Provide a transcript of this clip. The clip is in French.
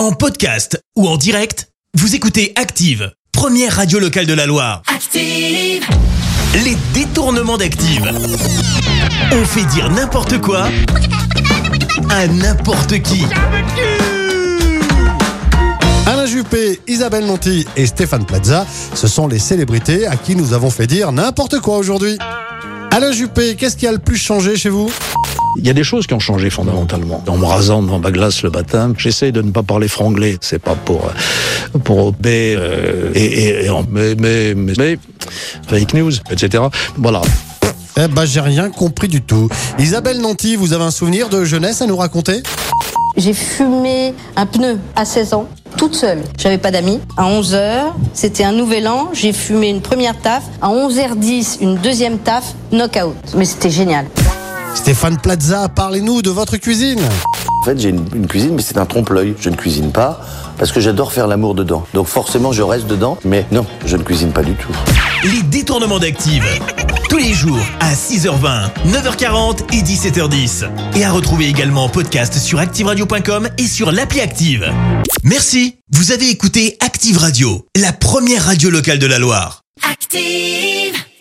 En podcast ou en direct, vous écoutez Active, première radio locale de la Loire. Active. Les détournements d'Active. On fait dire n'importe quoi à n'importe qui. Alain Juppé, Isabelle Monti et Stéphane Plaza, ce sont les célébrités à qui nous avons fait dire n'importe quoi aujourd'hui. Alain Juppé, qu'est-ce qui a le plus changé chez vous? Il y a des choses qui ont changé fondamentalement. En me rasant devant ma glace le matin, j'essaye de ne pas parler franglais. C'est pas pour euh, pour mais euh, et, et, et en- mais, mais mais mais fake news, etc. Voilà. Eh ben, j'ai rien compris du tout. Isabelle Nanty, vous avez un souvenir de jeunesse à nous raconter? J'ai fumé un pneu à 16 ans, toute seule. J'avais pas d'amis. À 11h, c'était un nouvel an, j'ai fumé une première taf. À 11h10, une deuxième taf, knockout. Mais c'était génial. Stéphane Plaza, parlez-nous de votre cuisine. En fait, j'ai une, une cuisine, mais c'est un trompe-l'œil. Je ne cuisine pas parce que j'adore faire l'amour dedans. Donc forcément, je reste dedans, mais non, je ne cuisine pas du tout. Les détournements d'Active. Tous les jours à 6h20, 9h40 et 17h10. Et à retrouver également en podcast sur ActiveRadio.com et sur l'appli Active. Merci. Vous avez écouté Active Radio, la première radio locale de la Loire. Active.